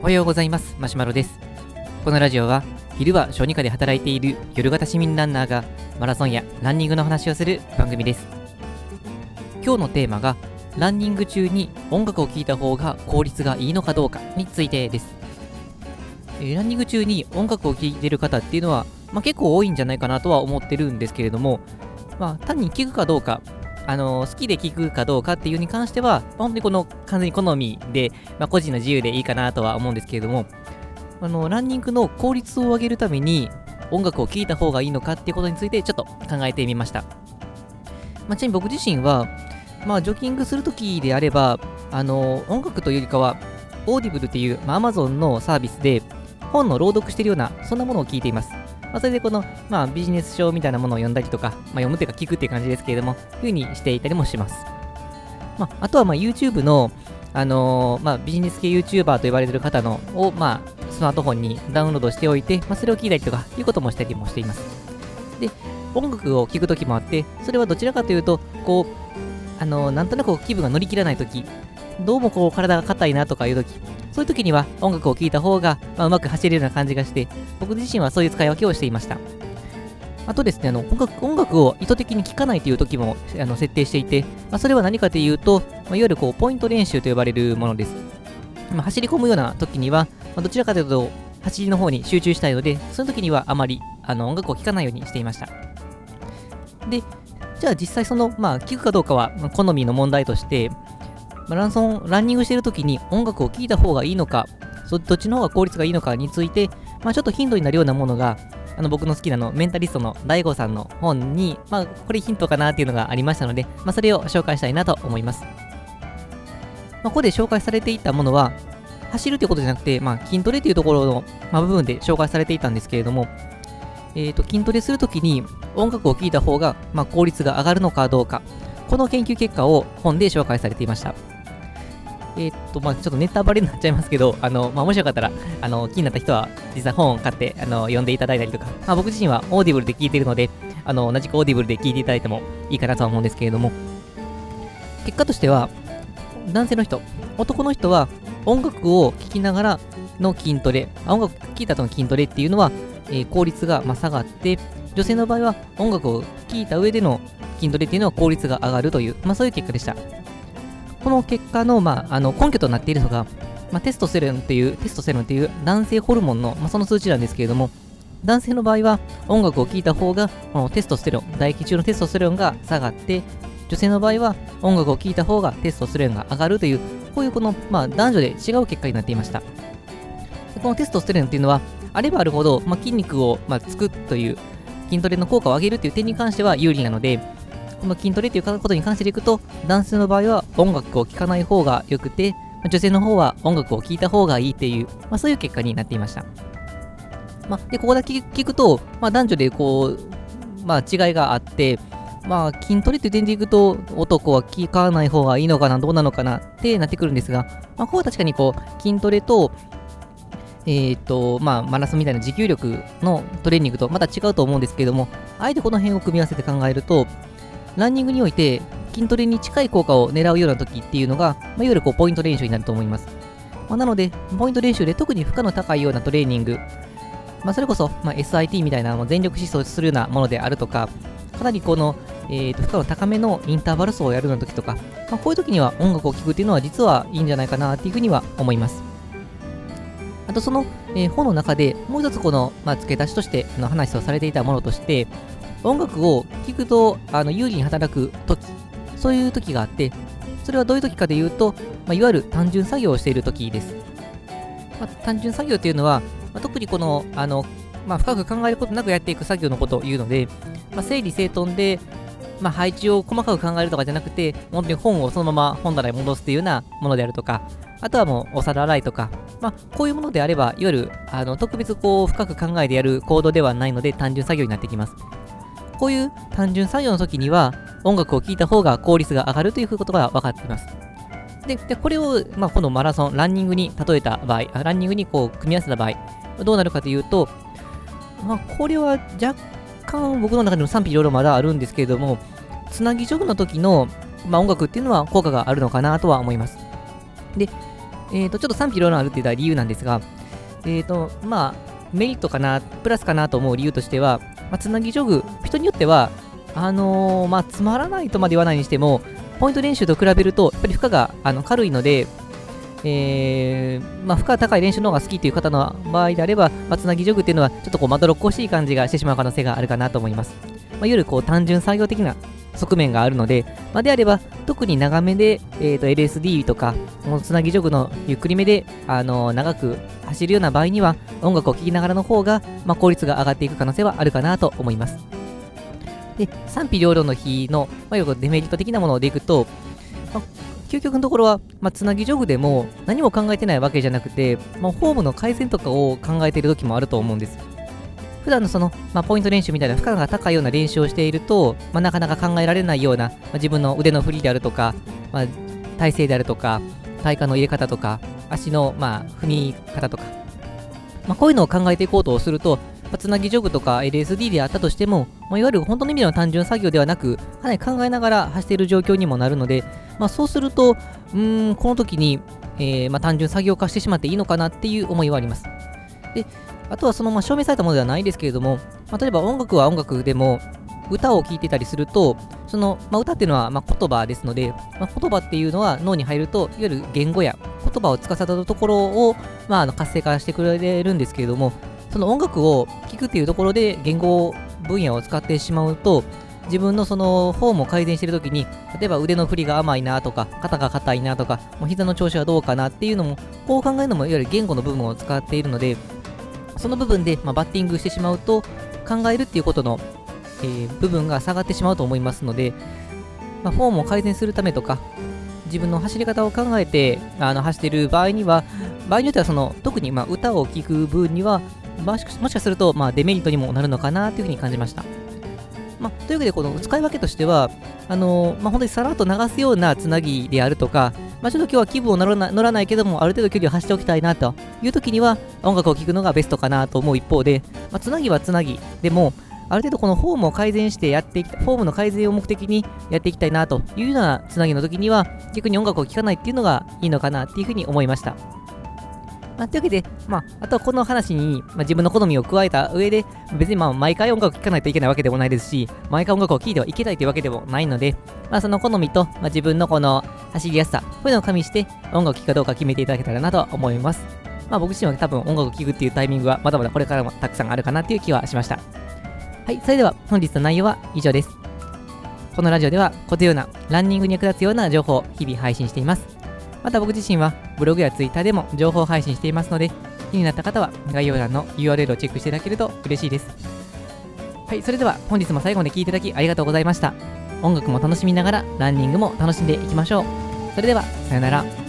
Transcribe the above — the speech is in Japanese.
おはようございます。マシュマロです。このラジオは昼は小児科で働いている夜型市民ランナーがマラソンやランニングの話をする番組です。今日のテーマがランニング中に音楽を聴いた方が効率がいいのかどうかについてです、えーランニング中に音楽を聴いてる方っていうのは、まあ、結構多いんじゃないかなとは思ってるんですけれども、まあ、単に聴くかどうかあの好きで聴くかどうかっていうに関しては、本当にこの完全に好みで、まあ、個人の自由でいいかなとは思うんですけれども、あのランニングの効率を上げるために音楽を聴いた方がいいのかっていうことについてちょっと考えてみました。まあ、ちなみに僕自身は、まあ、ジョギングするときであれば、あの音楽というよりかは、 Audible っていう、まあ、Amazon のサービスで本の朗読しているような、そんなものを聞いています。まあ、それでこの、まあ、ビジネス書みたいなものを読んだりとか、まあ、読むというか聞くっていう感じですけれども、いうふうにしていたりもします。まあ、あとは、まあ、YouTube の、あのーまあ、ビジネス系 YouTuber と言われている方のを、まあ、スマートフォンにダウンロードしておいて、まあ、それを聞いたりとかいうこともしたりもしています。で、音楽を聴くときもあって、それはどちらかというと、こう、あのーなんとなく気分が乗り切らないとき、どうもこう体が硬いなとかいうとき、そういうときには音楽を聴いた方が、まあ、うまく走れるような感じがして、僕自身はそういう使い分けをしていました。あとですね、あの音楽音楽を意図的に聴かないという時もあの設定していて、まあ、それは何かというと、まあ、いわゆるこうポイント練習と呼ばれるものです。まあ、走り込むような時には、まあ、どちらかというと、走りの方に集中したいので、その時にはあまりあの音楽を聴かないようにしていました。で、じゃあ実際その、まあ、聴くかどうかは好みの問題として、ランソン、ランニングしている時に音楽を聴いた方がいいのか、そどっちの方が効率がいいのかについて、まあ、ちょっとヒントになるようなものが、あの僕の好きなのメンタリストの DAIGO さんの本に、まあ、これヒントかなっていうのがありましたので、まあ、それを紹介したいなと思います。まあ、ここで紹介されていたものは、走るということじゃなくて、まあ、筋トレというところの、まあ、部分で紹介されていたんですけれども、えー、と筋トレするときに音楽を聴いた方が、まあ、効率が上がるのかどうか、この研究結果を本で紹介されていました。えっと、まあちょっとネタバレになっちゃいますけど、あの、まあもしよかったら、あの、気になった人は、実際本を買って、あの、読んでいただいたりとか、まあ僕自身は Audible で聞いているので、あの、同じく Audible で聞いていただいてもいいかなとは思うんですけれども、結果としては、男性の人、男の人は音楽を聴きながらの筋トレ、あ音楽聴いた後の筋トレっていうのは、えー効率がまあ下がって、女性の場合は音楽を聴いた上での筋トレっていうのは効率が上がるという、まあそういう結果でした。この結果の,、まあ、あの根拠となっているのが、まあ、テストステロンっていう、テストステロンっていう男性ホルモンの、まあ、その数値なんですけれども、男性の場合は音楽を聴いた方が、このテストステロン、唾液中のテストステロンが下がって、女性の場合は音楽を聴いた方がテストステロンが上がるという、こういうこの、まあ、男女で違う結果になっていました。このテストステロンっていうのは、あればあるほど、まあ、筋肉を、まあ、つくという、筋トレの効果を上げるという点に関しては有利なので、この筋トレということに関していくと、男性の場合は音楽を聴かない方が良くて、女性の方は音楽を聴いた方がいいっていう、まあ、そういう結果になっていました。まあ、で、ここだけ聞くと、まあ、男女でこう、まあ、違いがあって、まあ、筋トレっていう点でいくと、男は聞かない方がいいのかな、どうなのかなってなってくるんですが、まあ、ここは確かにこう、筋トレと、えっ、と、まあ、マラソンみたいな持久力のトレーニングとまた違うと思うんですけれども、あえてこの辺を組み合わせて考えると、ランニングにおいて筋トレに近い効果を狙うような時っていうのが、まあ、いわゆるこうポイント練習になると思います。まあ、なので、ポイント練習で特に負荷の高いようなトレーニング、まあ、それこそ、ま、SIT みたいなもう全力疾走するようなものであるとか、かなりこの、えー、と負荷の高めのインターバル走をやるような時とか、ま、こういう時には音楽を聴くっていうのは実はいいんじゃないかなっていうふうには思います。あとその、えー本の中でもう一つこの、まあ、付け足しとしての話をされていたものとして、音楽を聴くとあの有利に働く時そういう時があって、それはどういう時かで言うと、まあ、いわゆる単純作業をしている時です。まあ、単純作業っていうのは、まあ、特にこの、あの、ま、深く考えることなくやっていく作業のことを言うので、ま、整理整頓で、ま、配置を細かく考えるとかじゃなくて、本当に本をそのまま本棚に戻すっていうようなものであるとか、あとはもうお皿洗いとか、まあ、こういうものであれば、いわゆるあの特別こう深く考えてやる行動ではないので単純作業になってきます。こういう単純作業の時には、音楽を聴いた方が効率が上がるということが分かっています。で、でこれを、まあ、このマラソン、ランニングに例えた場合、ランニングにこう組み合わせた場合、どうなるかというと、まあ、これは若干僕の中でも賛否いろいろまだあるんですけれども、つなぎジョグの時のまあ、音楽っていうのは効果があるのかなとは思います。で、えー、とちょっと賛否両論あるって言った理由なんですが、えーとまあ、メリットかな、プラスかなと思う理由としては、まあ、つなぎジョグ、人によっては、あのー、まあ、つまらないとまで言わないにしても、ポイント練習と比べると、やっぱり負荷があの軽いので、えー、まあ、負荷が高い練習の方が好きという方の場合であれば、まあ、つなぎジョグっていうのは、ちょっとこう、まどろっこしい感じがしてしまう可能性があるかなと思います。まあ、いわゆるこう、単純作業的な側面があるので、まあ、であれば、特に長めで、えー、と LSD とか、つなぎジョグのゆっくりめで、あのー、長く走るような場合には、音楽を聴きながらの方が、まあ、効率が上がっていく可能性はあるかなと思います。で、賛否両論の日の、まあ、デメリット的なものでいくと、まあ、究極のところは、まあ、つなぎジョグでも何も考えてないわけじゃなくて、まあ、フォームの改善とかを考えている時もあると思うんです。普段のその、まあ、ポイント練習みたいな負荷が高いような練習をしていると、まあ、なかなか考えられないような、まあ、自分の腕の振りであるとか、まあ、体勢であるとか、体幹の入れ方とか、足の、まあ、踏み方とか、まあ、こういうのを考えていこうとすると、まあ、つなぎジョグとか LSD であったとしても、まあ、いわゆる本当の意味での単純作業ではなく、かなり考えながら走っている状況にもなるので、まあ、そうすると、うーん、この時に、えーまあ、単純作業化してしまっていいのかなっていう思いはあります。で、あとはその、まあ、証明されたものではないですけれども、まあ、例えば音楽は音楽でも、歌を聴いてたりすると、その、まあ、歌っていうのは、まあ、言葉ですので、まあ、言葉っていうのは脳に入ると、いわゆる言語や言葉を司るところを、まあ、あの活性化してくれるんですけれども、その音楽を聴くっていうところで言語分野を使ってしまうと、自分のそのフォームを改善してるときに、例えば腕の振りが甘いなとか、肩が硬いなとか、もう膝の調子はどうかなっていうのも、こう考えるのもいわゆる言語の部分を使っているので、その部分で、まあ、バッティングしてしまうと、考えるっていうことの、えー、部分が下がってしまうと思いますので、まあ、フォームを改善するためとか、自分の走り方を考えてあの走っている場合には、場合によってはその特にまあ歌を聴く分には、もしかするとまあデメリットにもなるのかなというふうに感じました。まあ、というわけで、この使い分けとしては、あのー、まあ、本当にさらっと流すようなつなぎであるとか、まあ、ちょっと今日は気分を乗らな乗らないけども、ある程度距離を走っておきたいなという時には、音楽を聴くのがベストかなと思う一方で、まあ、つなぎはつなぎでも、ある程度このフォームを改善してやっていきたい、フォームの改善を目的にやっていきたいなというようなつなぎの時には、逆に音楽を聴かないっていうのがいいのかなっていうふうに思いました。まあ、というわけで、まあ、あとはこの話に、まあ、自分の好みを加えた上で、別にまあ毎回音楽を聴かないといけないわけでもないですし、毎回音楽を聴いてはいけないというわけでもないので、まあ、その好みと、まあ、自分のこの走りやすさ、こういうのを加味して音楽を聴くかどうか決めていただけたらなと思います。まあ、僕自身は多分音楽を聴くっていうタイミングはまだまだこれからもたくさんあるかなっていう気はしました。はい、それでは本日の内容は以上です。このラジオでは、このようなランニングに役立つような情報を日々配信しています。また僕自身はブログやツイッターでも情報配信していますので、気になった方は概要欄の URL をチェックしていただけると嬉しいです。はい、それでは本日も最後まで聴いていただきありがとうございました。音楽も楽しみながらランニングも楽しんでいきましょう。それでは、さよなら。